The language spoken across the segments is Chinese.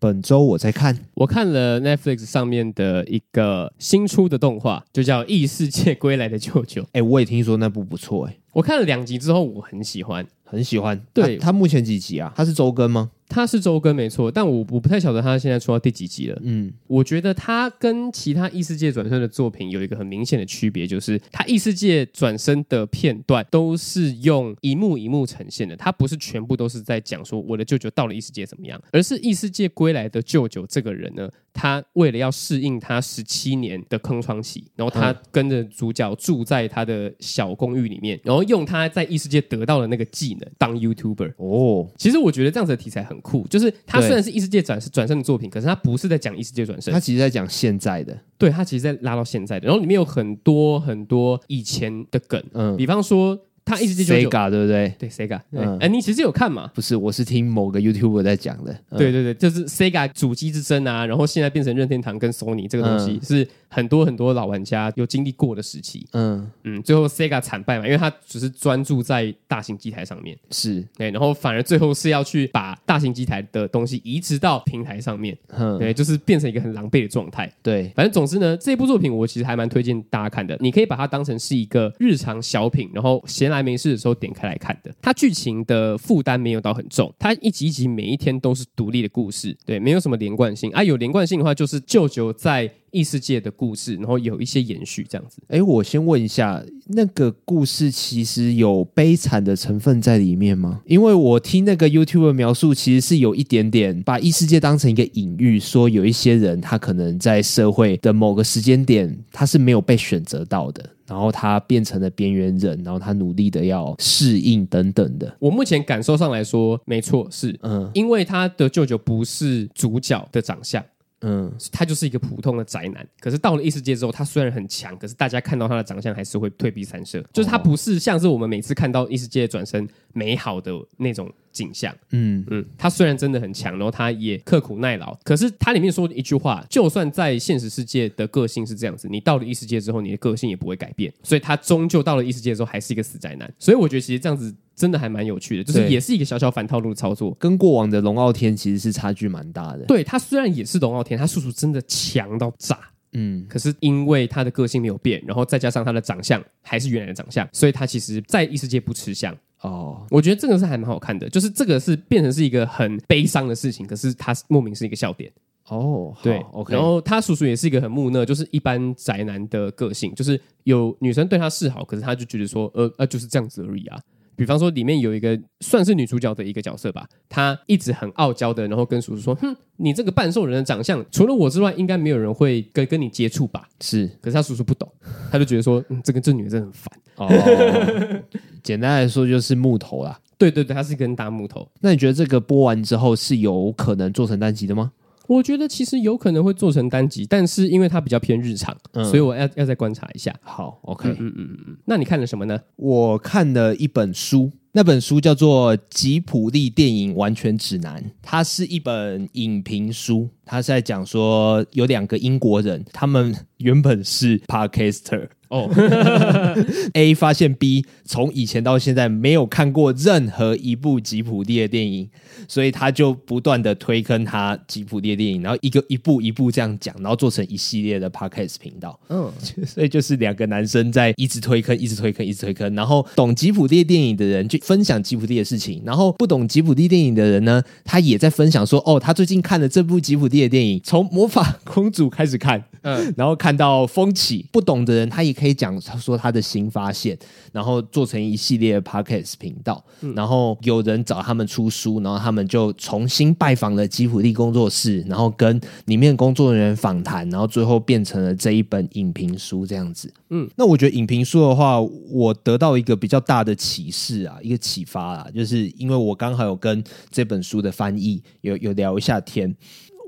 本周我在看，我看了 Netflix 上面的一个新出的动画，就叫《异世界归来的舅舅》。哎，我也听说那部不错，哎，我看了两集之后，我很喜欢，很喜欢。对，它目前几集啊？它是周更吗？它是周更没错，但我我不太晓得他现在出到第几集了。嗯，我觉得他跟其他异世界转生的作品有一个很明显的区别，就是他异世界转生的片段都是用一幕一幕呈现的，他不是全部都是在讲说我的舅舅到了异世界怎么样，而是异世界归来的舅舅这个人呢，他为了要适应他十七年的空窗期，然后他跟着主角住在他的小公寓里面，然后用他在异世界得到的那个技能当 YouTuber。哦，其实我觉得这样子的题材很。酷，就是它虽然是异世界转转生的作品，可是它不是在讲异世界转生，它其实在讲现在的。对，它其实在拉到现在的，然后里面有很多很多以前的梗，嗯，比方说。他异世界舅舅，Sega 对不对？对，Sega。嗯，哎，你其实有看吗？不是，我是听某个 YouTuber 在讲的。对对对，就是 Sega 主机之争啊，然后现在变成任天堂跟 Sony 这个东西，是很多很多老玩家有经历过的时期。嗯嗯，最后 Sega 惨败嘛，因为他只是专注在大型机台上面，是，对，然后反而最后是要去把大型机台的东西移植到平台上面，嗯，对，就是变成一个很狼狈的状态。对，反正总之呢，这部作品我其实还蛮推荐大家看的，你可以把它当成是一个日常小品，然后闲来没事的时候点开。开来看的，它剧情的负担没有到很重，它一集一集每一天都是独立的故事，对，没有什么连贯性啊。有连贯性的话，就是舅舅在异世界的故事，然后有一些延续这样子。哎，我先问一下，那个故事其实有悲惨的成分在里面吗？因为我听那个 YouTube 描述，其实是有一点点把异世界当成一个隐喻，说有一些人他可能在社会的某个时间点，他是没有被选择到的。然后他变成了边缘人，然后他努力的要适应等等的。我目前感受上来说，没错，是嗯，因为他的舅舅不是主角的长相。嗯，他就是一个普通的宅男，可是到了异世界之后，他虽然很强，可是大家看到他的长相还是会退避三舍。就是他不是像是我们每次看到异世界转身美好的那种景象。嗯嗯，他虽然真的很强，然后他也刻苦耐劳，可是他里面说的一句话，就算在现实世界的个性是这样子，你到了异世界之后，你的个性也不会改变。所以他终究到了异世界之后，还是一个死宅男。所以我觉得其实这样子。真的还蛮有趣的，就是也是一个小小反套路的操作，跟过往的龙傲天其实是差距蛮大的。对，他虽然也是龙傲天，他叔叔真的强到炸，嗯，可是因为他的个性没有变，然后再加上他的长相还是原来的长相，所以他其实在异世界不吃香哦。我觉得这个是还蛮好看的，就是这个是变成是一个很悲伤的事情，可是他莫名是一个笑点哦。对，OK。然后他叔叔也是一个很木讷，就是一般宅男的个性，就是有女生对他示好，可是他就觉得说，呃呃，就是这样子而已啊。比方说，里面有一个算是女主角的一个角色吧，她一直很傲娇的，然后跟叔叔说：“哼，你这个半兽人的长相，除了我之外，应该没有人会跟跟你接触吧？”是，可是他叔叔不懂，他就觉得说：“嗯，这个这女的真的很烦。”哦，简单来说就是木头啦。对对对，她是一根大木头。那你觉得这个播完之后是有可能做成单集的吗？我觉得其实有可能会做成单集，但是因为它比较偏日常，嗯、所以我要要再观察一下。好，OK，嗯嗯嗯嗯。那你看了什么呢？我看了一本书，那本书叫做《吉普力电影完全指南》，它是一本影评书，它是在讲说有两个英国人，他们原本是 Podcaster。哦、oh.，A 发现 B 从以前到现在没有看过任何一部吉普力的电影，所以他就不断的推坑他吉普力的电影，然后一个一步一步这样讲，然后做成一系列的 podcast 频道。嗯，oh. 所以就是两个男生在一直推坑，一直推坑，一直推坑，然后懂吉普力电影的人就分享吉普力的事情，然后不懂吉普力电影的人呢，他也在分享说，哦，他最近看了这部吉普力的电影，从魔法公主开始看，嗯，然后看到风起，不懂的人他也。可以讲他说他的新发现，然后做成一系列的 podcast 频道，嗯、然后有人找他们出书，然后他们就重新拜访了吉普力工作室，然后跟里面工作人员访谈，然后最后变成了这一本影评书这样子。嗯，那我觉得影评书的话，我得到一个比较大的启示啊，一个启发啊，就是因为我刚好有跟这本书的翻译有有聊一下天，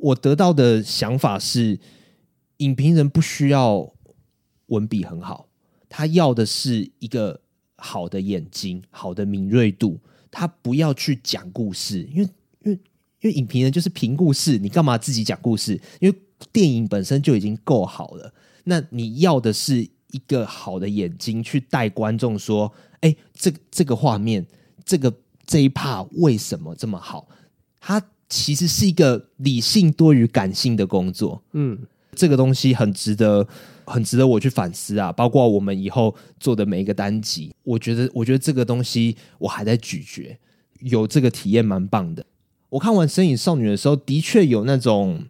我得到的想法是，影评人不需要。文笔很好，他要的是一个好的眼睛，好的敏锐度。他不要去讲故事，因为因为因为影评人就是评故事，你干嘛自己讲故事？因为电影本身就已经够好了。那你要的是一个好的眼睛去带观众说：“哎，这个这个画面，这个这一 part 为什么这么好？”他其实是一个理性多于感性的工作。嗯，这个东西很值得，很值得我去反思啊。包括我们以后做的每一个单集，我觉得，我觉得这个东西我还在咀嚼，有这个体验蛮棒的。我看完《身影少女》的时候，的确有那种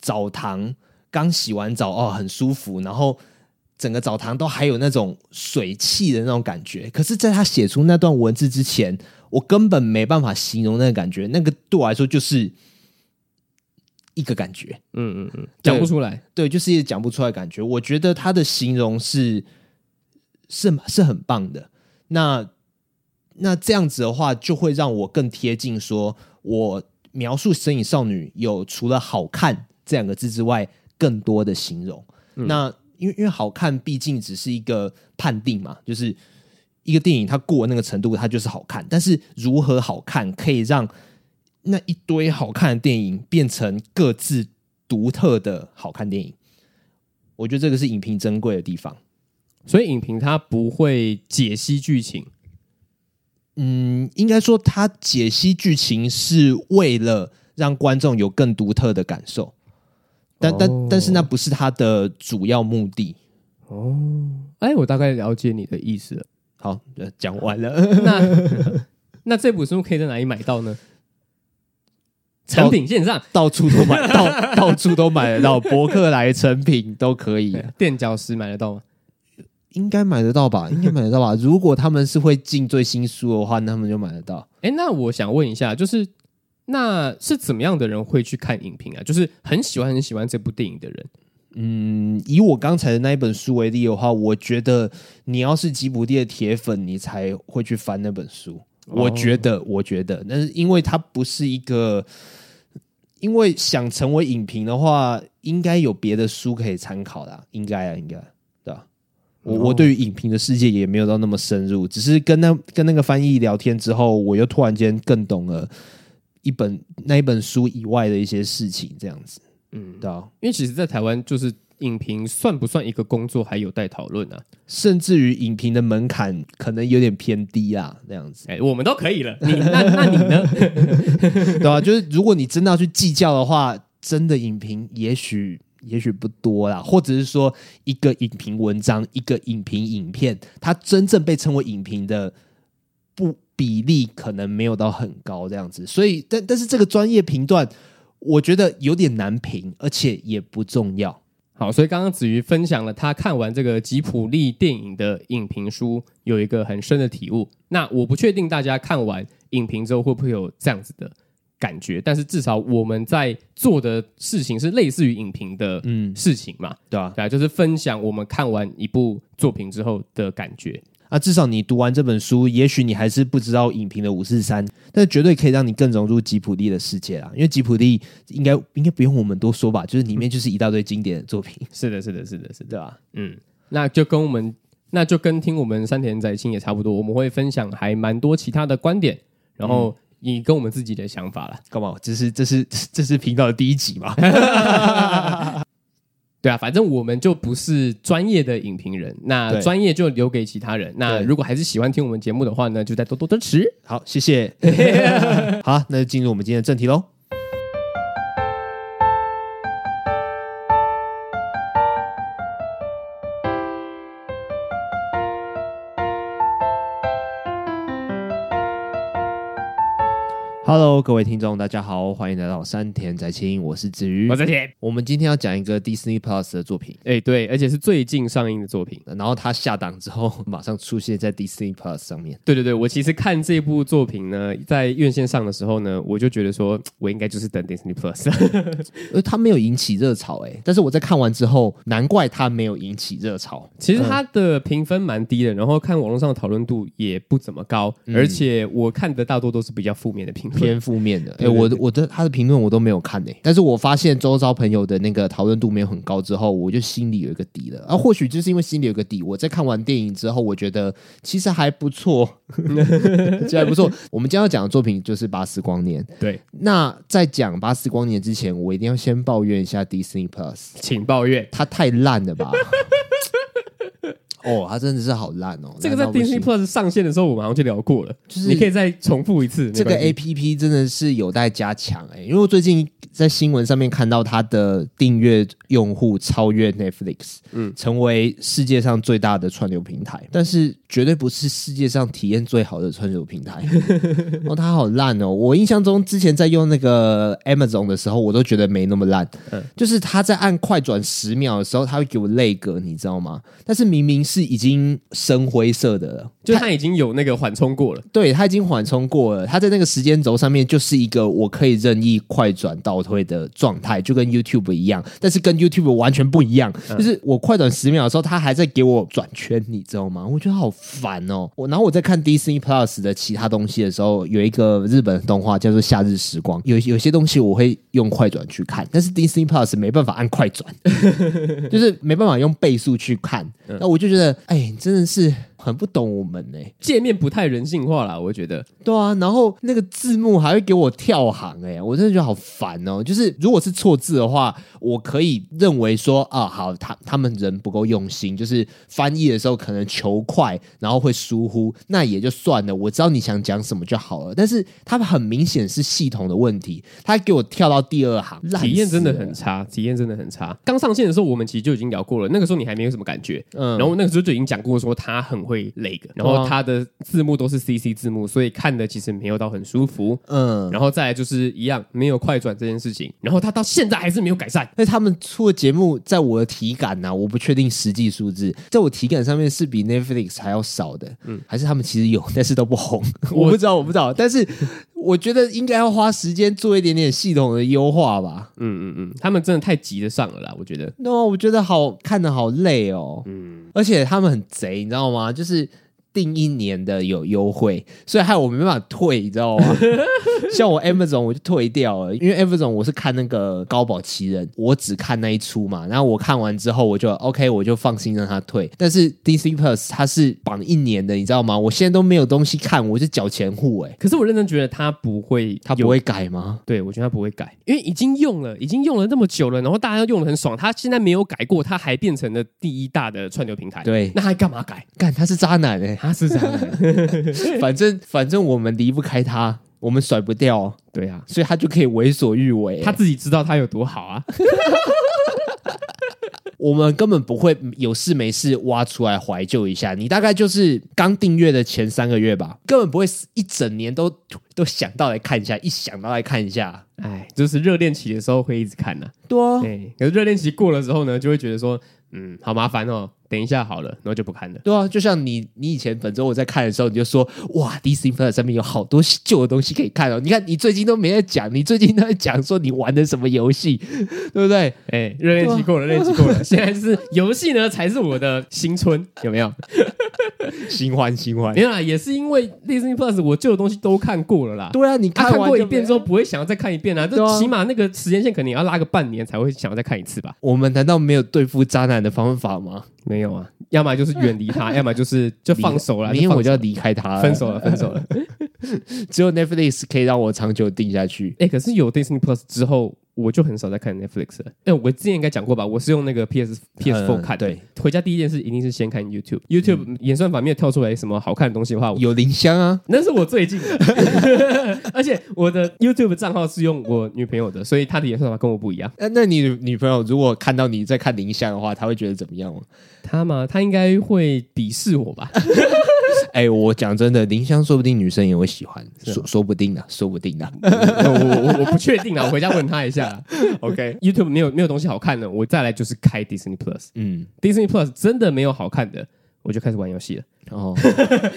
澡堂刚洗完澡哦，很舒服，然后整个澡堂都还有那种水汽的那种感觉。可是，在他写出那段文字之前，我根本没办法形容那个感觉，那个对我来说就是一个感觉，嗯嗯嗯，讲不出来，对，就是一个讲不出来的感觉。我觉得他的形容是是是很棒的。那那这样子的话，就会让我更贴近说，我描述《神隐少女》有除了好看这两个字之外，更多的形容。嗯、那因为因为好看，毕竟只是一个判定嘛，就是。一个电影它过那个程度，它就是好看。但是如何好看，可以让那一堆好看的电影变成各自独特的好看电影？我觉得这个是影评珍贵的地方。所以影评它不会解析剧情。嗯，应该说它解析剧情是为了让观众有更独特的感受。但但但是那不是它的主要目的。哦，哎，我大概了解你的意思了。好，讲完了。那 那这部书可以在哪里买到呢？诚品线上到，处都买 到，到处都买得到。博客来、成品都可以。垫脚石买得到吗？应该买得到吧？应该买得到吧？如果他们是会进最新书的话，那他们就买得到。哎，那我想问一下，就是那是怎么样的人会去看影评啊？就是很喜欢很喜欢这部电影的人。嗯，以我刚才的那一本书为例的话，我觉得你要是吉卜力的铁粉，你才会去翻那本书。哦、我觉得，我觉得，但是因为它不是一个，因为想成为影评的话，应该有别的书可以参考的，应该啊，应该对吧？我、哦、我对于影评的世界也没有到那么深入，只是跟那跟那个翻译聊天之后，我又突然间更懂了一本那一本书以外的一些事情，这样子。嗯，对啊，因为其实，在台湾，就是影评算不算一个工作，还有待讨论啊。甚至于影评的门槛可能有点偏低啊，这样子。哎，我们都可以了，你那那你呢？对啊，就是如果你真的要去计较的话，真的影评也许也许不多啦，或者是说一个影评文章，一个影评影片，它真正被称为影评的不比例可能没有到很高这样子。所以，但但是这个专业评断。我觉得有点难评，而且也不重要。好，所以刚刚子瑜分享了他看完这个吉普力电影的影评书，有一个很深的体悟。那我不确定大家看完影评之后会不会有这样子的感觉，但是至少我们在做的事情是类似于影评的嗯事情嘛，嗯、对啊？对啊，就是分享我们看完一部作品之后的感觉。啊，至少你读完这本书，也许你还是不知道影评的五四三，但绝对可以让你更融入吉普力的世界啊。因为吉普力应该应该不用我们多说吧，就是里面就是一大堆经典的作品。是的，是的，是的，是的，对吧？嗯，那就跟我们，那就跟听我们山田载清也差不多，我们会分享还蛮多其他的观点，然后你跟我们自己的想法了。干嘛？这是这是这是频道的第一集嘛？对啊，反正我们就不是专业的影评人，那专业就留给其他人。那如果还是喜欢听我们节目的话呢，就再多多支持。好，谢谢。好，那就进入我们今天的正题喽。Hello，各位听众，大家好，欢迎来到山田宅青，我是子瑜，我是田。我们今天要讲一个 Disney Plus 的作品，哎，对，而且是最近上映的作品，然后它下档之后 马上出现在 Disney Plus 上面。对对对，我其实看这部作品呢，在院线上的时候呢，我就觉得说 我应该就是等 Disney Plus，而 它没有引起热潮，哎，但是我在看完之后，难怪它没有引起热潮。其实它的评分蛮低的，然后看网络上的讨论度也不怎么高，嗯、而且我看的大多都是比较负面的评分。偏负面的，哎、欸，我我的他的评论我都没有看呢、欸，但是我发现周遭朋友的那个讨论度没有很高之后，我就心里有一个底了。啊，或许就是因为心里有个底，我在看完电影之后，我觉得其实还不错，其实还不错。我们今天要讲的作品就是《巴斯光年》。对，那在讲《巴斯光年》之前，我一定要先抱怨一下 Disney Plus，请抱怨，它太烂了吧。哦，它真的是好烂哦。这个在 Disney Plus 上线的时候，我们好像就聊过了，就是你可以再重复一次。这个 APP 真的是有待加强哎，因为我最近在新闻上面看到它的订阅用户超越 Netflix，嗯，成为世界上最大的串流平台，但是绝对不是世界上体验最好的串流平台。哦，它好烂哦！我印象中之前在用那个 Amazon 的时候，我都觉得没那么烂，嗯，就是它在按快转十秒的时候，它会给我 lag，你知道吗？但是明明是已经深灰色的了，就它已经有那个缓冲过了，对，它已经缓冲过了，它在那个时间轴上面就是一个我可以任意快转倒退的状态，就跟 YouTube 一样，但是跟 YouTube 完全不一样，嗯、就是我快转十秒的时候，它还在给我转圈，你知道吗？我觉得好烦哦。我然后我在看 Disney Plus 的其他东西的时候，有一个日本动画叫做《夏日时光》，有有些东西我会用快转去看，但是 Disney Plus 没办法按快转，就是没办法用倍速去看。那我就觉得，哎，真的是。很不懂我们呢、欸，界面不太人性化啦，我觉得。对啊，然后那个字幕还会给我跳行、欸，哎，我真的觉得好烦哦。就是如果是错字的话，我可以认为说啊，好，他他们人不够用心，就是翻译的时候可能求快，然后会疏忽，那也就算了。我知道你想讲什么就好了。但是他们很明显是系统的问题，他给我跳到第二行，体验真的很差，体验真的很差。刚上线的时候，我们其实就已经聊过了，那个时候你还没有什么感觉，嗯，然后那个时候就已经讲过说他很。会 lag，然后它的字幕都是 CC 字幕，所以看的其实没有到很舒服。嗯，然后再来就是一样没有快转这件事情，然后它到现在还是没有改善。那他们出的节目，在我的体感呢、啊，我不确定实际数字，在我体感上面是比 Netflix 还要少的。嗯，还是他们其实有，但是都不红。我，不知道，我不知道，但是我觉得应该要花时间做一点点系统的优化吧。嗯嗯嗯，他们真的太急得上了啦，我觉得。那、no, 我觉得好看的好累哦。嗯，而且他们很贼，你知道吗？就就是。定一年的有优惠，所以害我没办法退，你知道吗？像我 Amazon 我就退掉了，因为 Amazon 我是看那个高保奇人，我只看那一出嘛。然后我看完之后，我就 OK，我就放心让他退。但是 DC Plus 它是绑一年的，你知道吗？我现在都没有东西看，我是缴钱户哎。可是我认真觉得他不会，他不会改吗？对，我觉得他不会改，因为已经用了，已经用了那么久了，然后大家用的很爽，他现在没有改过，他还变成了第一大的串流平台。对，那还干嘛改？干他是渣男哎。他是渣男，反正反正我们离不开他，我们甩不掉，对啊，所以他就可以为所欲为，他自己知道他有多好啊。我们根本不会有事没事挖出来怀旧一下，你大概就是刚订阅的前三个月吧，根本不会一整年都都想到来看一下，一想到来看一下，哎，就是热恋期的时候会一直看呢、啊，对啊，可是热恋期过了之后呢，就会觉得说。嗯，好麻烦哦，等一下好了，然后就不看了。对啊，就像你，你以前本周我在看的时候，你就说哇，Disney Plus 上面有好多旧的东西可以看哦。你看，你最近都没在讲，你最近都在讲说你玩的什么游戏，对不对？哎，热恋期过了，热恋期过了，现在是游戏呢才是我的新春，有没有？新欢新欢，没有啦，也是因为 Disney Plus 我旧的东西都看过了啦。对啊，你看，看过一遍之后不会想要再看一遍啊。这起码那个时间线肯定要拉个半年才会想要再看一次吧。我们难道没有对付渣男的方法吗？没有啊，要么就是远离他，要么就是就放手了。明天我就要离开他，分手了，分手了。只有 Netflix 可以让我长久定下去。哎，可是有 Disney Plus 之后。我就很少在看 Netflix 了。哎，我之前应该讲过吧？我是用那个 PS PS4 看的。对，回家第一件事一定是先看 YouTube。YouTube 演算法没有跳出来什么好看的东西的话，有林香啊，那是我最近的。而且我的 YouTube 账号是用我女朋友的，所以她的演算法跟我不一样。那那你女朋友如果看到你在看林香的话，她会觉得怎么样吗？她吗？他应该会鄙视我吧？哎，我讲真的，林香说不定女生也会喜欢，说说不定呢，说不定啊，我我我不确定啊，我回家问他一下。OK，YouTube 没有没有东西好看的，我再来就是开 Disney Plus。嗯，Disney Plus 真的没有好看的，我就开始玩游戏了。哦，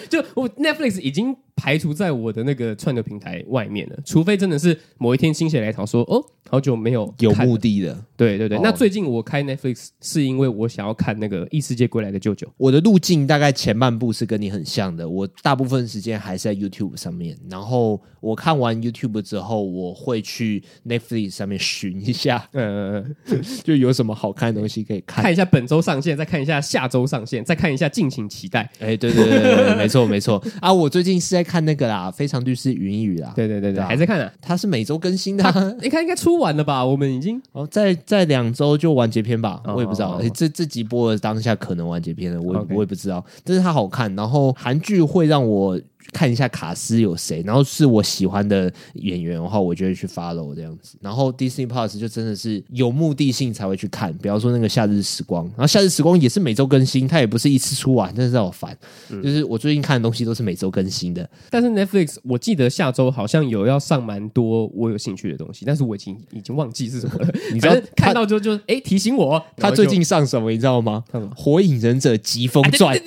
就我 Netflix 已经排除在我的那个串流平台外面了，除非真的是某一天心血来潮说，哦，好久没有有目的的，对对对。哦、那最近我开 Netflix 是因为我想要看那个异世界归来的舅舅。我的路径大概前半部是跟你很像的，我大部分时间还是在 YouTube 上面，然后我看完 YouTube 之后，我会去 Netflix 上面寻一下，嗯，就有什么好看的东西可以看，看一下本周上线，再看一下下周上线，再看一下敬请期待。哎。对对对对，没错没错啊！我最近是在看那个啦，《非常律师云雨》啦。对对对对，还在看啊？它是每周更新的，你看应该出完了吧？我们已经 哦，在在两周就完结篇吧？我也不知道，这这集播的当下可能完结篇了，我我也不知道。但是它好看，然后韩剧会让我。看一下卡斯有谁，然后是我喜欢的演员的话，我就会去 follow 这样子。然后 Disney Plus 就真的是有目的性才会去看，比方说那个《夏日时光》，然后《夏日时光》也是每周更新，它也不是一次出完，真的是好烦。嗯、就是我最近看的东西都是每周更新的。但是 Netflix 我记得下周好像有要上蛮多我有兴趣的东西，但是我已经已经忘记是什么了。你知道看到就就哎提醒我，他最近上什么你知道吗？《火影忍者疾风传》。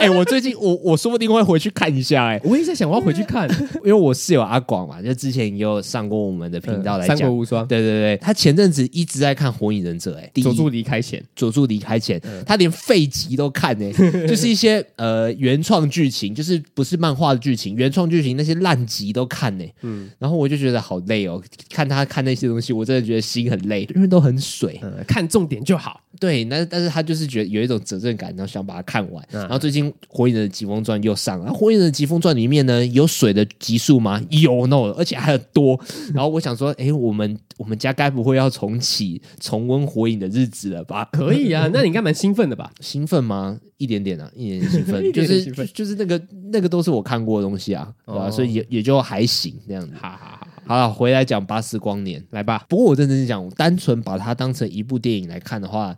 哎，我最近我我说不定会回去看一下、欸。哎，我也在想我要回去看，因为我室友阿广嘛，就之前也有上过我们的频道来讲《三国无双》。对对对，他前阵子一直在看《火影忍者》。哎，佐助离开前，佐助离开前，他连废集都看哎，就是一些呃原创剧情，就是不是漫画的剧情，原创剧情那些烂集都看哎。嗯，然后我就觉得好累哦，看他看那些东西，我真的觉得心很累，因为都很水，看重点就好。对，那但是他就是觉得有一种责任感，然后想把它看完。然后最近《火影忍者疾风传》又上了，《火影忍者疾风传》里面呢有水的集数吗？有，no，而且还很多。然后我想说，哎，我们我们家该不会要重启重温火影的日子了吧？可以啊，那你应该蛮兴奋的吧？兴奋吗？一点点啊，一点点兴奋，就是就是那个那个都是我看过的东西啊，对吧？所以也也就还行这样子。好好好，好了，回来讲《巴斯光年》来吧。不过我认真讲，我单纯把它当成一部电影来看的话。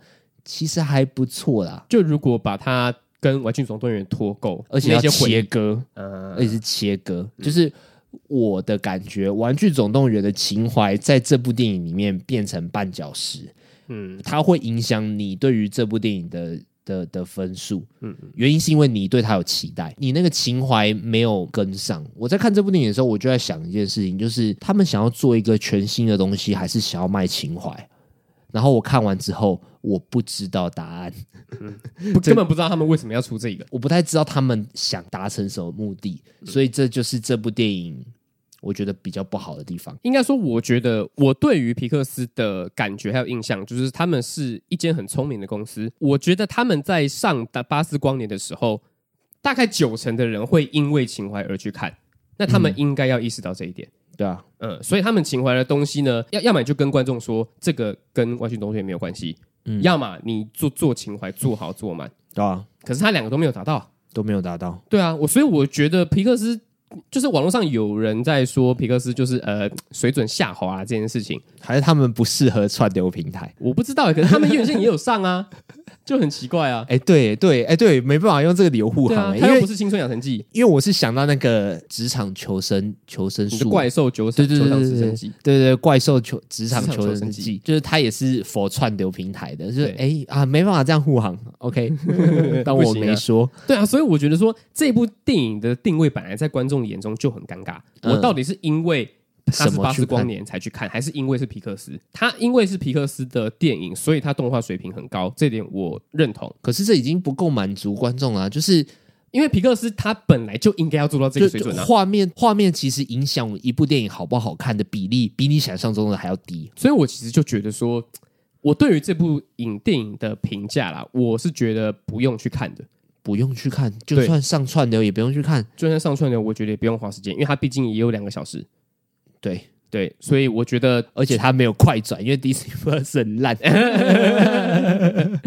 其实还不错啦，就如果把它跟《玩具总动员》脱钩，而且要切割，嗯，而且是切割，嗯、就是我的感觉，《玩具总动员》的情怀在这部电影里面变成绊脚石，嗯，它会影响你对于这部电影的的的分数，嗯，原因是因为你对他有期待，你那个情怀没有跟上。我在看这部电影的时候，我就在想一件事情，就是他们想要做一个全新的东西，还是想要卖情怀？然后我看完之后，我不知道答案，嗯、根本不知道他们为什么要出这个，我不太知道他们想达成什么目的，所以这就是这部电影我觉得比较不好的地方。应该说，我觉得我对于皮克斯的感觉还有印象，就是他们是一间很聪明的公司。我觉得他们在上《巴斯光年》的时候，大概九成的人会因为情怀而去看，那他们应该要意识到这一点。嗯对啊，嗯，所以他们情怀的东西呢，要要么就跟观众说这个跟玩具总动员没有关系，嗯，要么你做做情怀做好做满，对啊，可是他两个都没有达到，都没有达到，对啊，我所以我觉得皮克斯就是网络上有人在说皮克斯就是呃水准下滑啊这件事情，还是他们不适合串流平台，我不知道，可是他们院线也有上啊。就很奇怪啊！哎，对对，哎对，没办法用这个理由护航，因为不是青春养成记，因为我是想到那个职场求生求生术，怪兽求生，对对对对对，怪兽求职场求生记，就是它也是 for 串流平台的，就是哎啊，没办法这样护航，OK，当我没说，对啊，所以我觉得说这部电影的定位本来在观众眼中就很尴尬，我到底是因为。他是巴斯光年才去看，还是因为是皮克斯？他因为是皮克斯的电影，所以他动画水平很高，这点我认同。可是这已经不够满足观众了，就是因为皮克斯他本来就应该要做到这个水准啊。画面画面其实影响一部电影好不好看的比例，比你想象中的还要低。所以我其实就觉得说，我对于这部影电影的评价啦，我是觉得不用去看的，不用去看，就算上串流也不用去看，就算上串流，我觉得也不用花时间，因为它毕竟也有两个小时。对对，所以我觉得，而且它没有快转，因为 Disney Plus 很烂。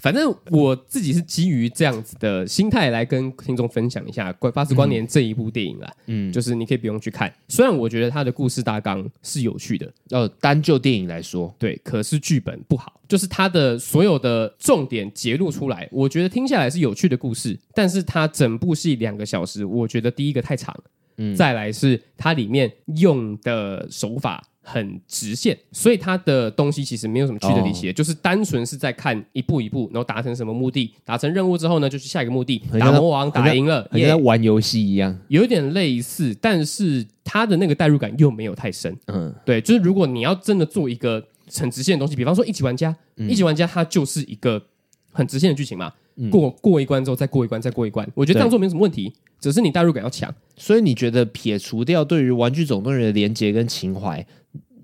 反正我自己是基于这样子的心态来跟听众分享一下《八十光年》这一部电影啦。嗯，就是你可以不用去看，虽然我觉得它的故事大纲是有趣的，要单就电影来说，对，可是剧本不好，就是它的所有的重点揭露出来，我觉得听下来是有趣的故事，但是它整部戏两个小时，我觉得第一个太长。嗯，再来是它里面用的手法很直线，所以它的东西其实没有什么曲折离奇，就是单纯是在看一步一步，然后达成什么目的，达成任务之后呢，就去下一个目的，打魔王打赢了，也在玩游戏一样，有点类似，但是它的那个代入感又没有太深。嗯，对，就是如果你要真的做一个很直线的东西，比方说一级玩家，一级玩家它就是一个很直线的剧情嘛，过过一关之后再过一关，再过一关，我觉得这样做没什么问题。只是你代入感要强，所以你觉得撇除掉对于《玩具总动员》的连接跟情怀，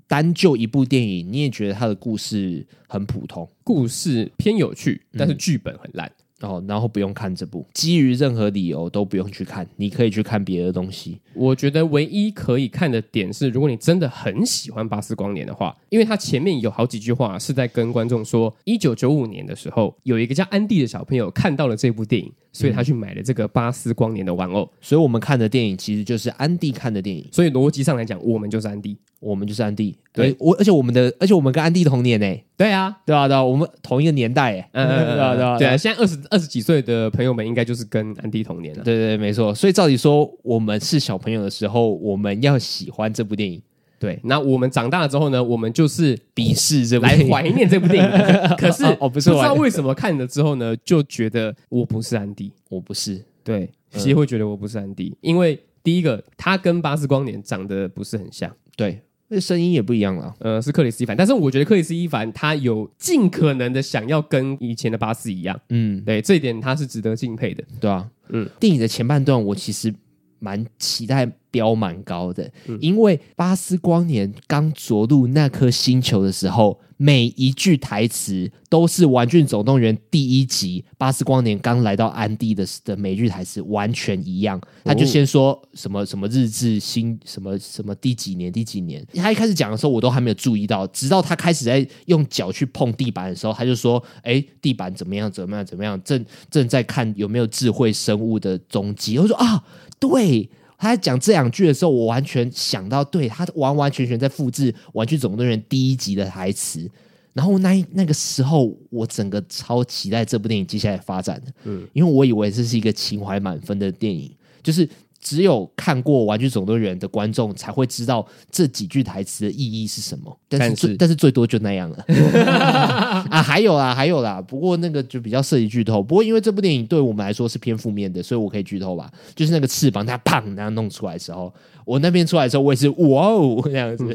单就一部电影，你也觉得它的故事很普通，故事偏有趣，但是剧本很烂。哦，然后不用看这部，基于任何理由都不用去看，你可以去看别的东西。我觉得唯一可以看的点是，如果你真的很喜欢《巴斯光年》的话，因为他前面有好几句话是在跟观众说，一九九五年的时候，有一个叫安迪的小朋友看到了这部电影，所以他去买了这个《巴斯光年》的玩偶。所以我们看的电影其实就是安迪看的电影。所以逻辑上来讲，我们就是安迪，我们就是安迪。对，我而且我们的，而且我们跟安迪同年呢。对啊，对啊，对啊，我们同一个年代哎。嗯，对啊，对啊，对啊。现在二十二十几岁的朋友们，应该就是跟安迪同年了。对对，没错。所以照理说，我们是小朋友的时候，我们要喜欢这部电影。对，那我们长大了之后呢，我们就是鄙视这部来怀念这部电影。可是哦，不是，不知道为什么看了之后呢，就觉得我不是安迪，我不是。对，其实会觉得我不是安迪，因为第一个，他跟巴斯光年长得不是很像。对。那声音也不一样了，呃，是克里斯·伊凡，但是我觉得克里斯·伊凡他有尽可能的想要跟以前的巴斯一样，嗯，对，这一点他是值得敬佩的，对啊，嗯，电影的前半段我其实蛮期待，标蛮高的，因为巴斯光年刚着陆那颗星球的时候，每一句台词都是《玩具总动员》第一集巴斯光年刚来到安地的的每句台词完全一样。他就先说什么什么日志新什么什么第几年第几年，他一开始讲的时候我都还没有注意到，直到他开始在用脚去碰地板的时候，他就说：“哎，地板怎么样？怎么样？怎么样？正正在看有没有智慧生物的踪迹。”我说：“啊，对。”他在讲这两句的时候，我完全想到，对，他完完全全在复制《玩具总动员》第一集的台词。然后那那个时候，我整个超期待这部电影接下来发展的，嗯，因为我以为这是一个情怀满分的电影，就是。只有看过《玩具总动员》的观众才会知道这几句台词的意义是什么。但是，但是，但是最多就那样了 啊！还有啦，还有啦。不过那个就比较涉及剧透。不过因为这部电影对我们来说是偏负面的，所以我可以剧透吧。就是那个翅膀它砰那样弄出来的时候，我那边出来的时候，我也是哇哦 这样子。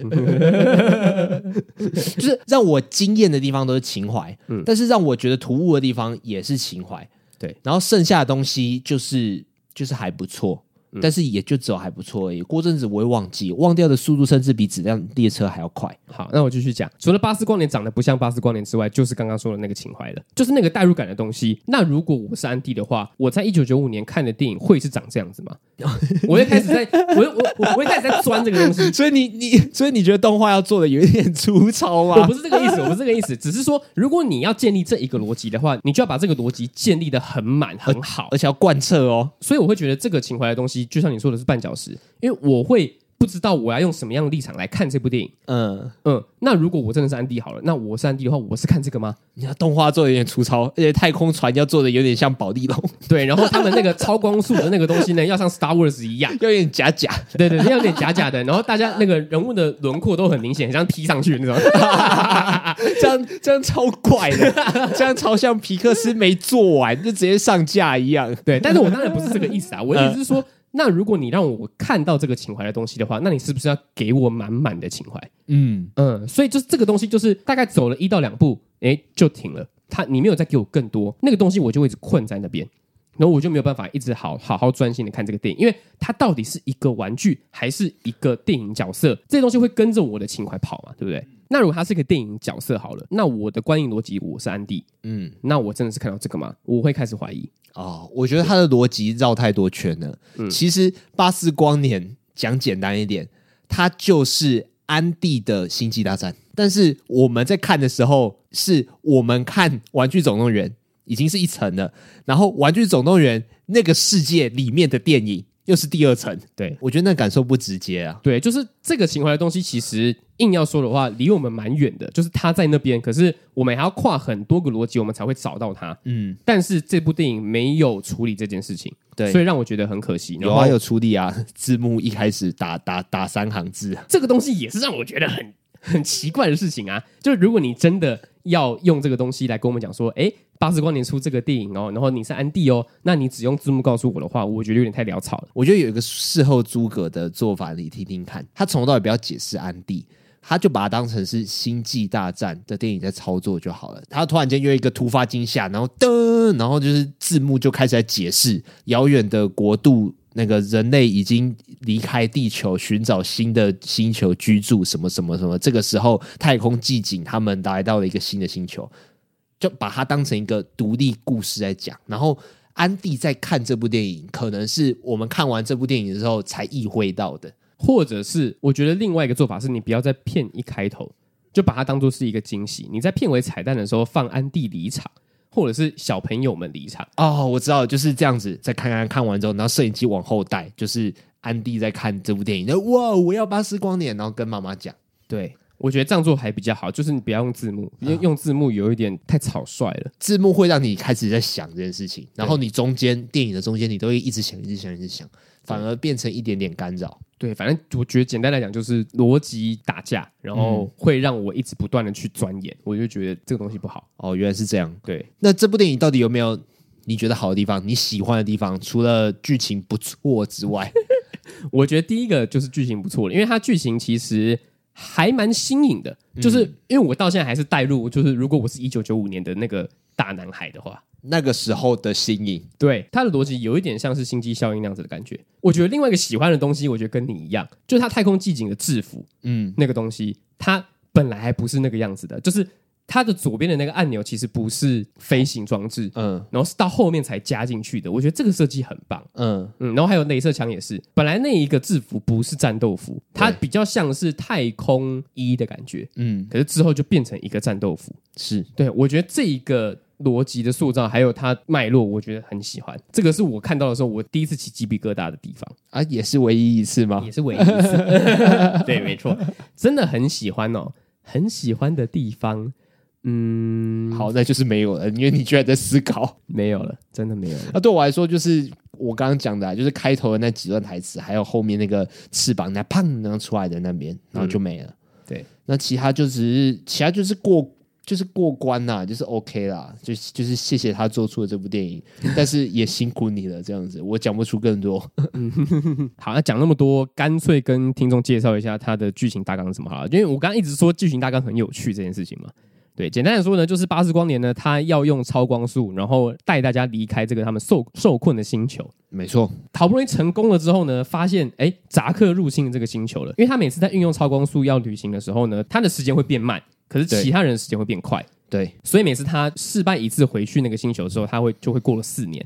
就是让我惊艳的地方都是情怀，嗯，但是让我觉得突兀的地方也是情怀。对，然后剩下的东西就是就是还不错。但是也就只有还不错而已。过阵子我会忘记，忘掉的速度甚至比质量列车还要快。好，那我继续讲。除了巴斯光年长得不像巴斯光年之外，就是刚刚说的那个情怀了，就是那个代入感的东西。那如果我是安迪的话，我在一九九五年看的电影会是长这样子吗？我会开始在，我我我会开始在钻这个东西。所以你你所以你觉得动画要做的有一点粗糙吗？我不是这个意思，我不是这个意思，只是说如果你要建立这一个逻辑的话，你就要把这个逻辑建立的很满很好，而且要贯彻哦。所以我会觉得这个情怀的东西，就像你说的是半。小时，因为我会不知道我要用什么样的立场来看这部电影。嗯嗯，那如果我真的是安迪好了，那我是安迪的话，我是看这个吗？你看动画做的有点粗糙，而且太空船要做的有点像宝丽龙。对，然后他们那个超光速的那个东西呢，要像 Star Wars 一样，有点假假。对对，要有点假假的。然后大家那个人物的轮廓都很明显，很像踢上去那种。这样这样超怪的，这样超像皮克斯没做完就直接上架一样。对，但是我当然不是这个意思啊，我的意思是说。那如果你让我看到这个情怀的东西的话，那你是不是要给我满满的情怀？嗯嗯，所以就是这个东西，就是大概走了一到两步，哎，就停了。他你没有再给我更多那个东西，我就会一直困在那边，然后我就没有办法一直好好好专心的看这个电影，因为它到底是一个玩具还是一个电影角色，这些东西会跟着我的情怀跑嘛，对不对？那如果它是个电影角色好了，那我的观影逻辑我是安迪，嗯，那我真的是看到这个吗？我会开始怀疑哦。我觉得他的逻辑绕太多圈了。嗯，其实巴斯光年讲简单一点，它就是安迪的星际大战。但是我们在看的时候，是我们看玩具总动员已经是一层了，然后玩具总动员那个世界里面的电影。又是第二层，对，我觉得那感受不直接啊。对，就是这个情怀的东西，其实硬要说的话，离我们蛮远的。就是他在那边，可是我们还要跨很多个逻辑，我们才会找到他。嗯，但是这部电影没有处理这件事情，对，所以让我觉得很可惜。有啊，有处理啊，字幕一开始打打打三行字，这个东西也是让我觉得很很奇怪的事情啊。就是如果你真的要用这个东西来跟我们讲说，哎。巴斯光年出这个电影哦，然后你是安迪哦，那你只用字幕告诉我的话，我觉得有点太潦草了。我觉得有一个事后诸葛的做法，你听听看。他从头到尾不要解释安迪，他就把它当成是星际大战的电影在操作就好了。他突然间有一个突发惊吓，然后噔，然后就是字幕就开始在解释遥远的国度，那个人类已经离开地球，寻找新的星球居住，什么什么什么。这个时候，太空寂静，他们来到了一个新的星球。就把它当成一个独立故事在讲。然后安迪在看这部电影，可能是我们看完这部电影的时候才意会到的，或者是我觉得另外一个做法是，你不要在片一开头就把它当做是一个惊喜，你在片尾彩蛋的时候放安迪离场。或者是小朋友们离场哦，我知道就是这样子。再看看看完之后，然后摄影机往后带，就是安迪在看这部电影。哇，我要巴斯光年，然后跟妈妈讲。对，我觉得这样做还比较好，就是你不要用字幕，因为用字幕有一点太草率了。字幕会让你开始在想这件事情，然后你中间电影的中间，你都会一直想，一直想，一直想，反而变成一点点干扰。对，反正我觉得简单来讲就是逻辑打架，然后会让我一直不断的去钻研，我就觉得这个东西不好。哦，原来是这样。对，那这部电影到底有没有你觉得好的地方？你喜欢的地方？除了剧情不错之外，我觉得第一个就是剧情不错了，因为它剧情其实还蛮新颖的，就是因为我到现在还是带入，就是如果我是一九九五年的那个大男孩的话。那个时候的新颖，对他的逻辑有一点像是星际效应那样子的感觉。我觉得另外一个喜欢的东西，我觉得跟你一样，就是他太空寂静的制服，嗯，那个东西，它本来还不是那个样子的，就是它的左边的那个按钮其实不是飞行装置，嗯，然后是到后面才加进去的。我觉得这个设计很棒，嗯嗯，然后还有镭射枪也是，本来那一个制服不是战斗服，它比较像是太空衣的感觉，嗯，可是之后就变成一个战斗服，是对，我觉得这一个。逻辑的塑造，还有它脉络，我觉得很喜欢。这个是我看到的时候，我第一次起鸡皮疙瘩的地方啊，也是唯一一次吗？也是唯一一次。对，没错，真的很喜欢哦，很喜欢的地方。嗯，好，那就是没有了，因为你居然在思考，没有了，真的没有了。那、啊、对我来说，就是我刚刚讲的、啊，就是开头的那几段台词，还有后面那个翅膀那砰然后出来的那边，然后就没了。嗯、对，那其他就只是，其他就是过。就是过关啦，就是 OK 啦，就就是谢谢他做出了这部电影，但是也辛苦你了，这样子我讲不出更多。好，那讲那么多，干脆跟听众介绍一下他的剧情大纲是什么好了，因为我刚刚一直说剧情大纲很有趣这件事情嘛。对，简单的说呢，就是巴斯光年呢，他要用超光速，然后带大家离开这个他们受受困的星球。没错，好不容易成功了之后呢，发现哎，扎克入侵了这个星球了，因为他每次在运用超光速要旅行的时候呢，他的时间会变慢。可是其他人的时间会变快，对，所以每次他失败一次回去那个星球之后，他会就会过了四年，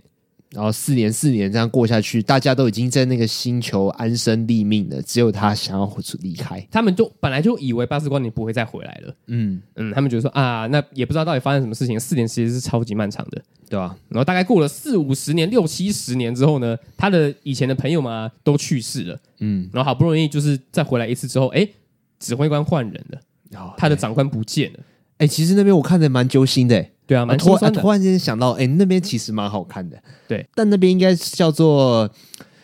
然后四年四年这样过下去，大家都已经在那个星球安身立命了，只有他想要离开。他们就本来就以为巴斯光年不会再回来了，嗯。嗯，他们觉得说啊，那也不知道到底发生什么事情，四年其实是超级漫长的，对吧？然后大概过了四五十年、六七十年之后呢，他的以前的朋友嘛都去世了，嗯，然后好不容易就是再回来一次之后，哎，指挥官换人了，哦，他的长官不见了。哎、欸，其实那边我看着蛮揪心的、欸，对啊，蛮突然突然间想到，哎、欸，那边其实蛮好看的，对，但那边应该是叫做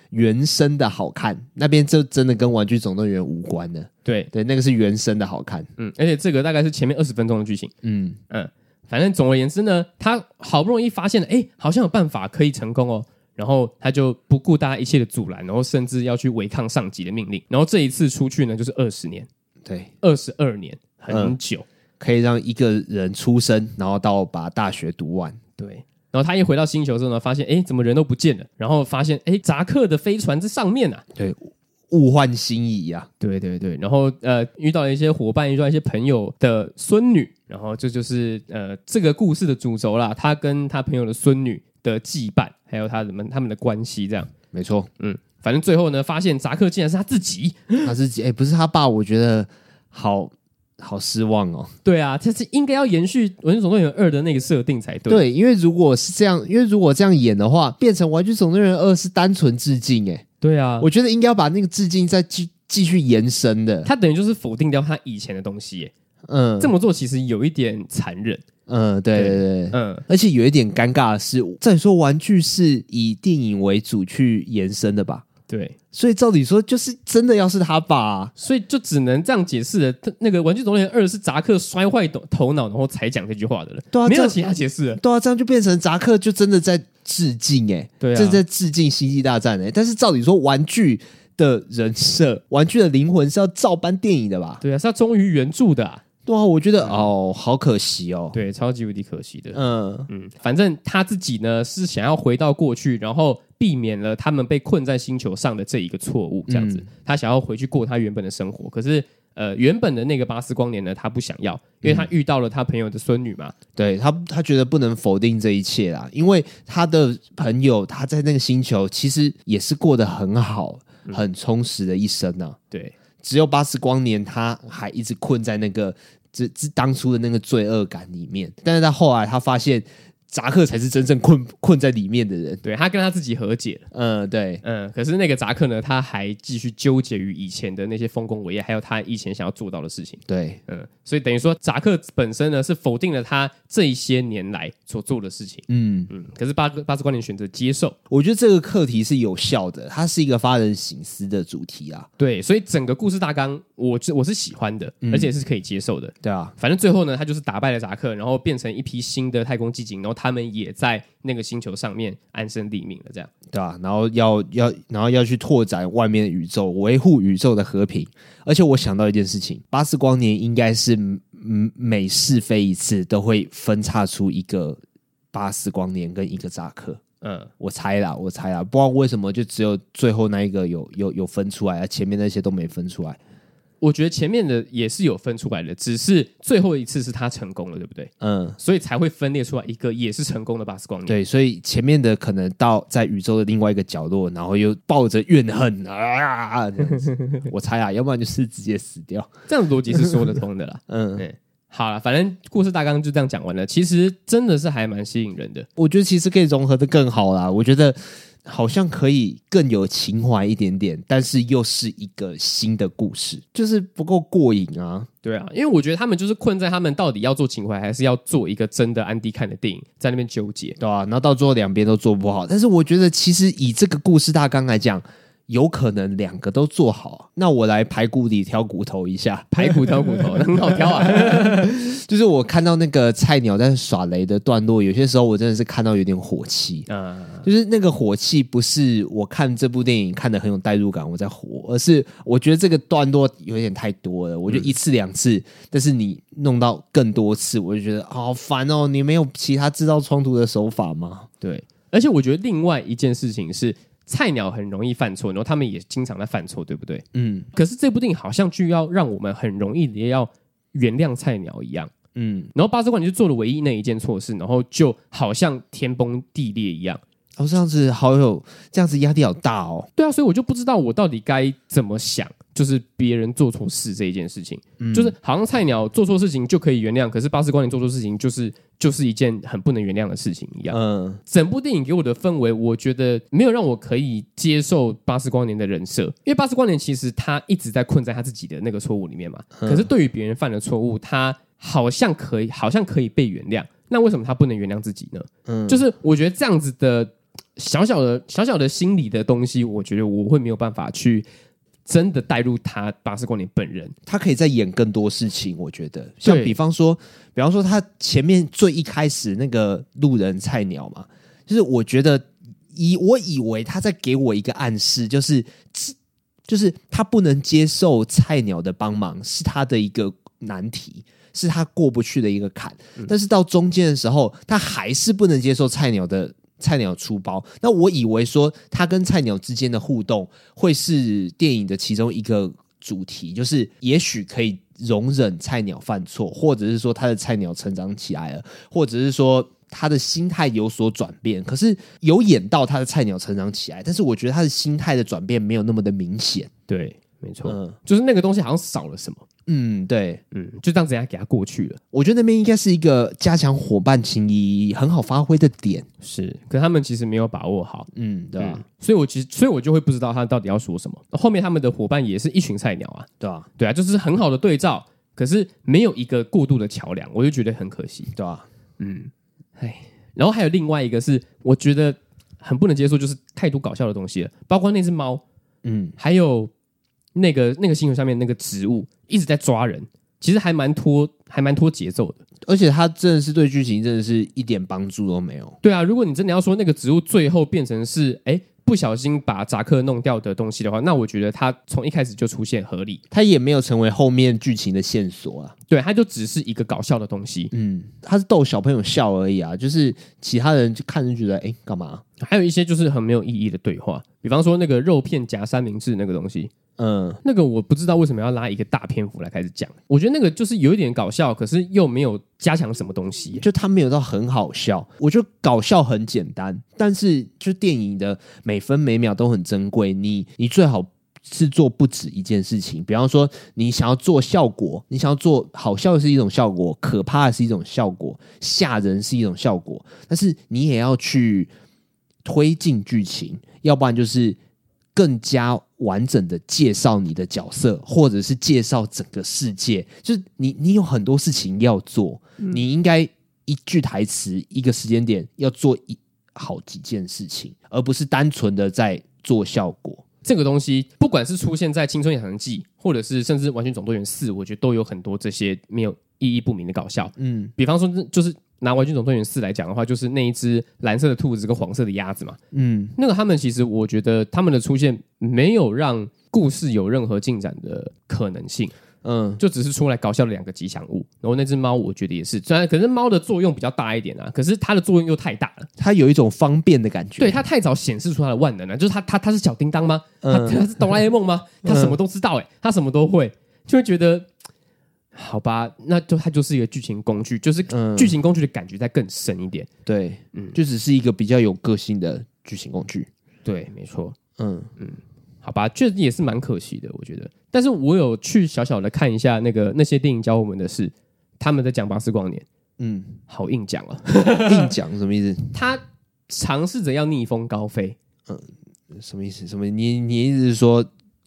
原生的好看，那边就真的跟《玩具总动员》无关的，对。对，那个是原生的好看，嗯，而且这个大概是前面二十分钟的剧情，嗯。嗯，反正总而言之呢，他好不容易发现了，哎、欸，好像有办法可以成功哦，然后他就不顾大家一切的阻拦，然后甚至要去违抗上级的命令，然后这一次出去呢，就是二十年，对，二十二年，很久。嗯可以让一个人出生，然后到把大学读完。对，然后他一回到星球之后呢，发现哎，怎么人都不见了？然后发现哎，扎克的飞船在上面啊。对，物换星移啊。对对对，然后呃，遇到了一些伙伴，遇到一些朋友的孙女，然后这就是呃这个故事的主轴啦。他跟他朋友的孙女的羁绊，还有他们他们的关系，这样没错。嗯，反正最后呢，发现扎克竟然是他自己，他自己哎，不是他爸，我觉得好。好失望哦！对啊，这是应该要延续《玩具总动员二》的那个设定才对。对，因为如果是这样，因为如果这样演的话，变成《玩具总动员二》是单纯致敬哎。对啊，我觉得应该要把那个致敬再继继续延伸的。他等于就是否定掉他以前的东西耶。嗯，这么做其实有一点残忍。嗯，对对对，嗯，而且有一点尴尬的是，再说玩具是以电影为主去延伸的吧？对。所以照理说，就是真的要是他爸，啊，所以就只能这样解释了。他那个《玩具总动员二》是扎克摔坏头头脑，然后才讲这句话的了。对啊，没有其他解释了。对啊，这样就变成扎克就真的在致敬哎，对啊，正在致敬《星际大战》哎。但是照理说，玩具的人设、玩具的灵魂是要照搬电影的吧？对啊，是要忠于原著的，啊。对啊，我觉得哦，好可惜哦，对，超级无敌可惜的。嗯嗯，反正他自己呢是想要回到过去，然后避免了他们被困在星球上的这一个错误，这样子，嗯、他想要回去过他原本的生活。可是呃，原本的那个巴斯光年呢，他不想要，因为他遇到了他朋友的孙女嘛。嗯、对他，他觉得不能否定这一切啦，因为他的朋友他在那个星球其实也是过得很好、很充实的一生呢、啊。对，只有巴斯光年他还一直困在那个这这当初的那个罪恶感里面，但是他后来他发现。扎克才是真正困困在里面的人，对，他跟他自己和解了，嗯，对，嗯，可是那个扎克呢，他还继续纠结于以前的那些丰功伟业，还有他以前想要做到的事情，对，嗯，所以等于说扎克本身呢是否定了他这一些年来所做的事情，嗯。嗯，可是巴巴斯光年选择接受，我觉得这个课题是有效的，它是一个发人省思的主题啊，对，所以整个故事大纲我我是喜欢的，而且是可以接受的，对啊，反正最后呢，他就是打败了扎克，然后变成一批新的太空寂静，然后他们也在那个星球上面安身立命了，这样对啊，然后要要，然后要去拓展外面的宇宙，维护宇宙的和平。而且我想到一件事情，巴斯光年应该是嗯，每试飞一次都会分叉出一个巴斯光年跟一个扎克。嗯，我猜啦，我猜啦，不知道为什么就只有最后那一个有有有分出来，前面那些都没分出来。我觉得前面的也是有分出来的，只是最后一次是他成功了，对不对？嗯，所以才会分裂出来一个也是成功的巴斯光年。对，所以前面的可能到在宇宙的另外一个角落，然后又抱着怨恨啊，我猜啊，要不然就是直接死掉。这样逻辑是说得通的啦。嗯，对，好了，反正故事大纲就这样讲完了。其实真的是还蛮吸引人的，我觉得其实可以融合的更好啦。我觉得。好像可以更有情怀一点点，但是又是一个新的故事，就是不够过瘾啊。对啊，因为我觉得他们就是困在他们到底要做情怀，还是要做一个真的安迪看的电影，在那边纠结，对啊，然后到最后两边都做不好，但是我觉得其实以这个故事大纲来讲。有可能两个都做好，那我来排骨里挑骨头一下，排骨挑骨头，很好挑啊。就是我看到那个菜鸟在耍雷的段落，有些时候我真的是看到有点火气。嗯，就是那个火气不是我看这部电影看的很有代入感，我在火，而是我觉得这个段落有点太多了。我觉得一次两次，嗯，但是你弄到更多次，我就觉得好烦哦。你没有其他制造冲突的手法吗？对，而且我觉得另外一件事情是。菜鸟很容易犯错，然后他们也经常在犯错，对不对？嗯。可是这部电影好像就要让我们很容易也要原谅菜鸟一样，嗯。然后巴斯光年就做了唯一那一件错事，然后就好像天崩地裂一样。哦，这样子好有，这样子压力好大哦。对啊，所以我就不知道我到底该怎么想。就是别人做错事这一件事情，嗯，就是好像菜鸟做错事情就可以原谅，可是巴斯光年做错事情就是就是一件很不能原谅的事情一样。嗯，整部电影给我的氛围，我觉得没有让我可以接受巴斯光年的人设，因为巴斯光年其实他一直在困在他自己的那个错误里面嘛。可是对于别人犯的错误，他好像可以，好像可以被原谅。那为什么他不能原谅自己呢？嗯，就是我觉得这样子的小小的小小的心理的东西，我觉得我会没有办法去。真的带入他巴斯光年本人，他可以再演更多事情。我觉得，像比方说，比方说他前面最一开始那个路人菜鸟嘛，就是我觉得以我以为他在给我一个暗示，就是就是他不能接受菜鸟的帮忙，是他的一个难题，是他过不去的一个坎。但是到中间的时候，他还是不能接受菜鸟的。菜鸟出包，那我以为说他跟菜鸟之间的互动会是电影的其中一个主题，就是也许可以容忍菜鸟犯错，或者是说他的菜鸟成长起来了，或者是说他的心态有所转变。可是有演到他的菜鸟成长起来，但是我觉得他的心态的转变没有那么的明显。对，没错，嗯，就是那个东西好像少了什么。嗯，对，嗯，就这样子，给他过去了。我觉得那边应该是一个加强伙伴情谊很好发挥的点，是，可他们其实没有把握好，嗯，对吧？嗯，所以我其实，所以我就会不知道他到底要说什么。后面他们的伙伴也是一群菜鸟啊，对吧？对啊，就是很好的对照，可是没有一个过渡的桥梁，我就觉得很可惜，对吧？嗯，哎，然后还有另外一个是，我觉得很不能接受，就是太多搞笑的东西了，包括那只猫，嗯，还有。那个那个星球上面那个植物一直在抓人，其实还蛮拖，还蛮拖节奏的。而且它真的是对剧情真的是一点帮助都没有。对啊，如果你真的要说那个植物最后变成是哎不小心把扎克弄掉的东西的话，那我觉得它从一开始就出现合理，它也没有成为后面剧情的线索啊。对，它就只是一个搞笑的东西。嗯，它是逗小朋友笑而已啊，就是其他人就看着觉得哎干嘛？还有一些就是很没有意义的对话，比方说那个肉片夹三明治那个东西。嗯，那个我不知道为什么要拉一个大篇幅来开始讲。我觉得那个就是有一点搞笑，可是又没有加强什么东西，就它没有到很好笑。我觉得搞笑很简单，但是就电影的每分每秒都很珍贵。你你最好是做不止一件事情，比方说你想要做效果，你想要做好笑是一种效果，可怕的是一种效果，吓人是一种效果，但是你也要去推进剧情，要不然就是。更加完整的介绍你的角色，或者是介绍整个世界，就是你你有很多事情要做，嗯、你应该一句台词一个时间点要做一好几件事情，而不是单纯的在做效果。这个东西不管是出现在《青春养成记》，或者是甚至《完全总动员四》，我觉得都有很多这些没有意义不明的搞笑。嗯，比方说就是。拿《玩具总动员四》来讲的话，就是那一只蓝色的兔子跟黄色的鸭子嘛。嗯，那个他们其实，我觉得他们的出现没有让故事有任何进展的可能性。嗯，就只是出来搞笑的两个吉祥物。然后那只猫，我觉得也是，虽然可是猫的作用比较大一点啊，可是它的作用又太大了。它有一种方便的感觉。对，它太早显示出它的万能了，就是它它它是小叮当吗？它它是哆啦 A 梦吗？它什么都知道哎、欸，它什么都会，就会觉得。好吧，那就它就是一个剧情工具，就是剧情工具的感觉再更深一点。对，嗯，就只是一个比较有个性的剧情工具。对，没错。嗯嗯，好吧，确实也是蛮可惜的，我觉得。但是我有去小小的看一下那个那些电影教我们的事，他们在讲巴斯光年。嗯，好硬讲啊，硬讲什么意思？他尝试着要逆风高飞。嗯，什么意思？什么？你你意思是说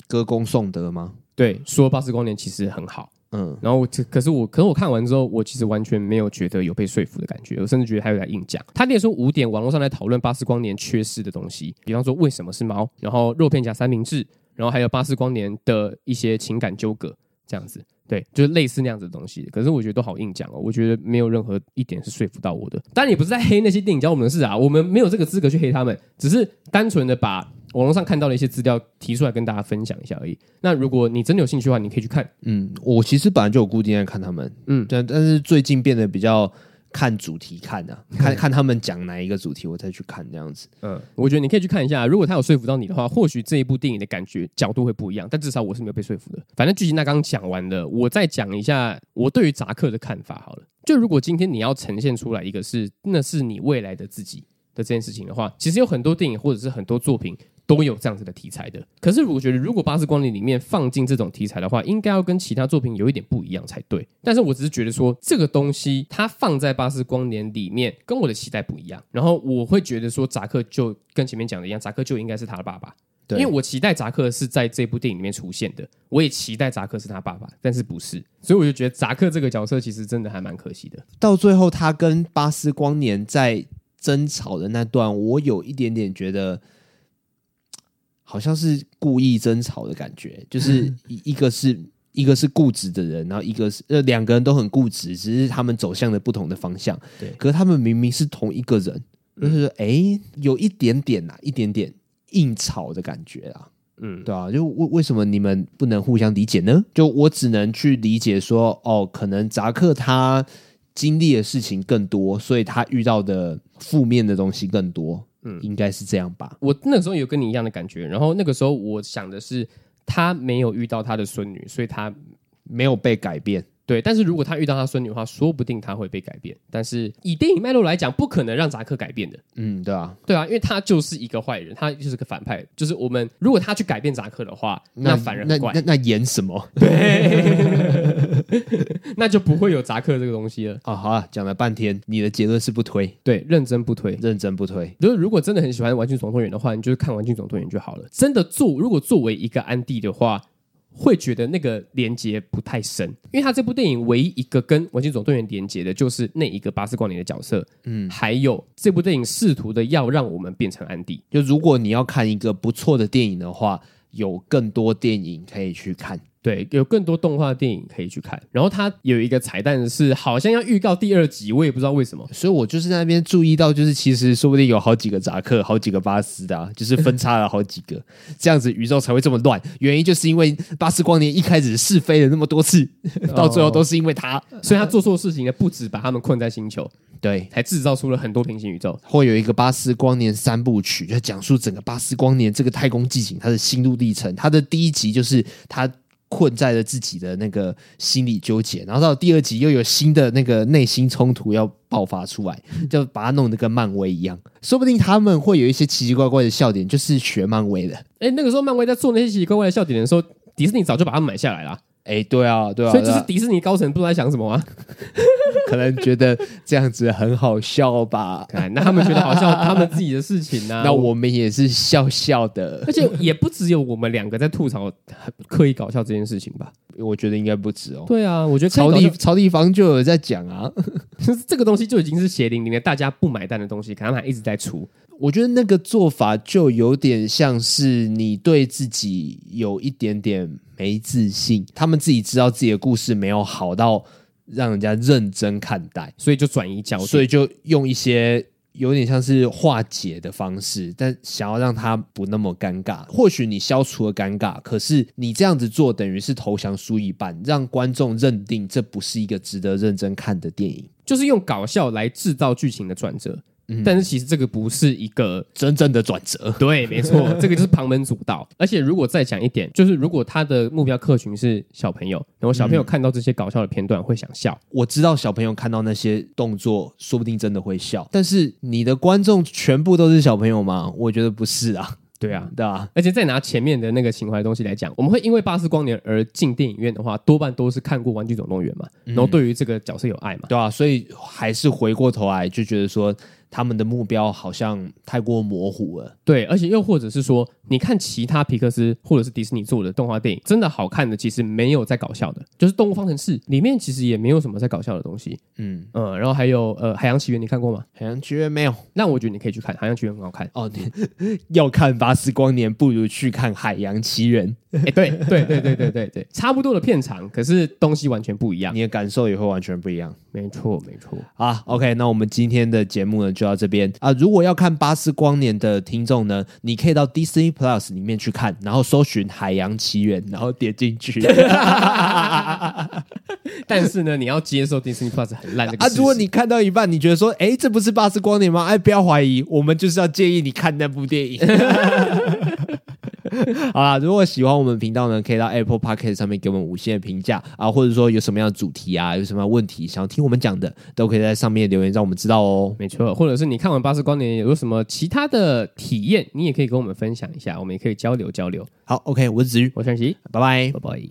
歌功颂德吗？对，说巴斯光年其实很好。嗯，然后我可是我，可是我看完之后，我其实完全没有觉得有被说服的感觉，我甚至觉得还有点硬讲。他列出五点，网络上来讨论巴斯光年缺失的东西，比方说为什么是猫，然后肉片夹三明治，然后还有巴斯光年的一些情感纠葛，这样子，对，就是类似那样子的东西。可是我觉得都好硬讲哦，我觉得没有任何一点是说服到我的。当然也不是在黑那些电影教我们的事啊，我们没有这个资格去黑他们，只是单纯的把。网络上看到的一些资料提出来跟大家分享一下而已。那如果你真的有兴趣的话，你可以去看。嗯，我其实本来就有固定在看他们。嗯，但但是最近变得比较看主题看的、啊，看 看他们讲哪一个主题，我再去看这样子。嗯，我觉得你可以去看一下，如果他有说服到你的话，或许这一部电影的感觉角度会不一样。但至少我是没有被说服的。反正剧情那刚讲完了，我再讲一下我对于扎克的看法好了。就如果今天你要呈现出来一个是那是你未来的自己的这件事情的话，其实有很多电影或者是很多作品。都有这样子的题材的，可是我觉得，如果《巴斯光年》里面放进这种题材的话，应该要跟其他作品有一点不一样才对。但是我只是觉得说，这个东西它放在《巴斯光年》里面，跟我的期待不一样。然后我会觉得说，扎克就跟前面讲的一样，扎克就应该是他的爸爸。对，因为我期待扎克是在这部电影里面出现的，我也期待扎克是他爸爸，但是不是，所以我就觉得扎克这个角色其实真的还蛮可惜的。到最后，他跟巴斯光年在争吵的那段，我有一点点觉得。好像是故意争吵的感觉，就是一一个是一个是固执的人，然后一个是呃两个人都很固执，只是他们走向了不同的方向。对，可是他们明明是同一个人，就是说，哎，有一点点呐、啊，一点点硬吵的感觉啊。嗯，对啊，就为为什么你们不能互相理解呢？就我只能去理解说，哦，可能扎克他经历的事情更多，所以他遇到的负面的东西更多。嗯，应该是这样吧。我那个时候有跟你一样的感觉，然后那个时候我想的是，他没有遇到他的孙女，所以他没有被改变。对，但是如果他遇到他孙女的话，说不定他会被改变。但是以电影脉络来讲，不可能让扎克改变的。嗯，对啊，对啊，因为他就是一个坏人，他就是个反派。就是我们如果他去改变扎克的话，那，那反而怪。那那，那演什么？对，那就不会有扎克这个东西了。啊、哦，好了，讲了半天，你的结论是不推？对，认真不推，认真不推。就是如果真的很喜欢玩具总动员的话，你就是看玩具总动员就好了。真的做，如果作为一个安迪的话。会觉得那个连接不太深，因为他这部电影唯一一个跟《玩具总动员》连接的，就是那一个巴斯光年的角色。嗯，还有这部电影试图的要让我们变成安迪。就如果你要看一个不错的电影的话，有更多电影可以去看。对，有更多动画电影可以去看。然后它有一个彩蛋是，好像要预告第二集，我也不知道为什么。所以我就是在那边注意到，就是其实说不定有好几个扎克，好几个巴斯的、啊，就是分叉了好几个，这样子宇宙才会这么乱。原因就是因为巴斯光年一开始试飞了那么多次，到最后都是因为他，所以他做错事情呢，不止把他们困在星球，对，还制造出了很多平行宇宙。会有一个巴斯光年三部曲，就讲述整个巴斯光年这个太空剧情，它的心路历程。它的第一集就是他。困在了自己的那个心理纠结，然后到第二集又有新的那个内心冲突要爆发出来，就把它弄得跟漫威一样。说不定他们会有一些奇奇怪怪的笑点，就是学漫威的。哎，那个时候漫威在做那些奇奇怪怪的笑点的时候，迪士尼早就把它买下来了。哎，对啊，对啊，所以就是迪士尼高层不知道在想什么啊，可能觉得这样子很好笑吧？那他们觉得好笑，他们自己的事情呢、啊？那我们也是笑笑的，而且也不只有我们两个在吐槽刻意搞笑这件事情吧？我觉得应该不止哦。对啊，我觉得超地超地方就有在讲啊，这个东西就已经是血淋淋的，大家不买单的东西，可能还一直在出。我觉得那个做法就有点像是你对自己有一点点没自信，他们自己知道自己的故事没有好到让人家认真看待，所以就转移焦点，所以就用一些有点像是化解的方式，但想要让他不那么尴尬。或许你消除了尴尬，可是你这样子做等于是投降输一半，让观众认定这不是一个值得认真看的电影，就是用搞笑来制造剧情的转折。嗯、但是其实这个不是一个真正的转折，对，没错，这个就是旁门左道。而且如果再讲一点，就是如果他的目标客群是小朋友，然后小朋友看到这些搞笑的片段会想笑。我知道小朋友看到那些动作，说不定真的会笑。但是你的观众全部都是小朋友吗？我觉得不是啊。对啊，对啊，而且再拿前面的那个情怀的东西来讲，我们会因为巴斯光年而进电影院的话，多半都是看过《玩具总动员》嘛，然后对于这个角色有爱嘛，对啊，所以还是回过头来就觉得说。他们的目标好像太过模糊了，对，而且又或者是说，你看其他皮克斯或者是迪士尼做的动画电影，真的好看的其实没有在搞笑的，就是《动物方程式》里面其实也没有什么在搞笑的东西，嗯嗯，然后还有呃《海洋奇缘》，你看过吗？《海洋奇缘》没有，那我觉得你可以去看《海洋奇缘》，很好看哦。你 要看《巴斯光年》，不如去看《海洋奇缘》。哎，对对对对对对对，差不多的片长，可是东西完全不一样，你的感受也会完全不一样。没错没错。啊，OK，那我们今天的节目呢就到这边啊。如果要看《巴斯光年》的听众呢，你可以到 Disney Plus 里面去看，然后搜寻《海洋奇缘》，然后点进去。但是呢，你要接受 Disney Plus 很烂的啊。如果你看到一半，你觉得说，哎，这不是《巴斯光年》吗？哎，不要怀疑，我们就是要建议你看那部电影。好啦，如果喜欢我们频道呢，可以到 Apple Podcast 上面给我们五星的评价啊，或者说有什么样的主题啊，有什么样的问题想要听我们讲的，都可以在上面留言让我们知道哦。没错，或者是你看完《巴士光年》有什么其他的体验，你也可以跟我们分享一下，我们也可以交流交流。好，OK，我是子瑜，我是陈奇，拜拜，拜拜。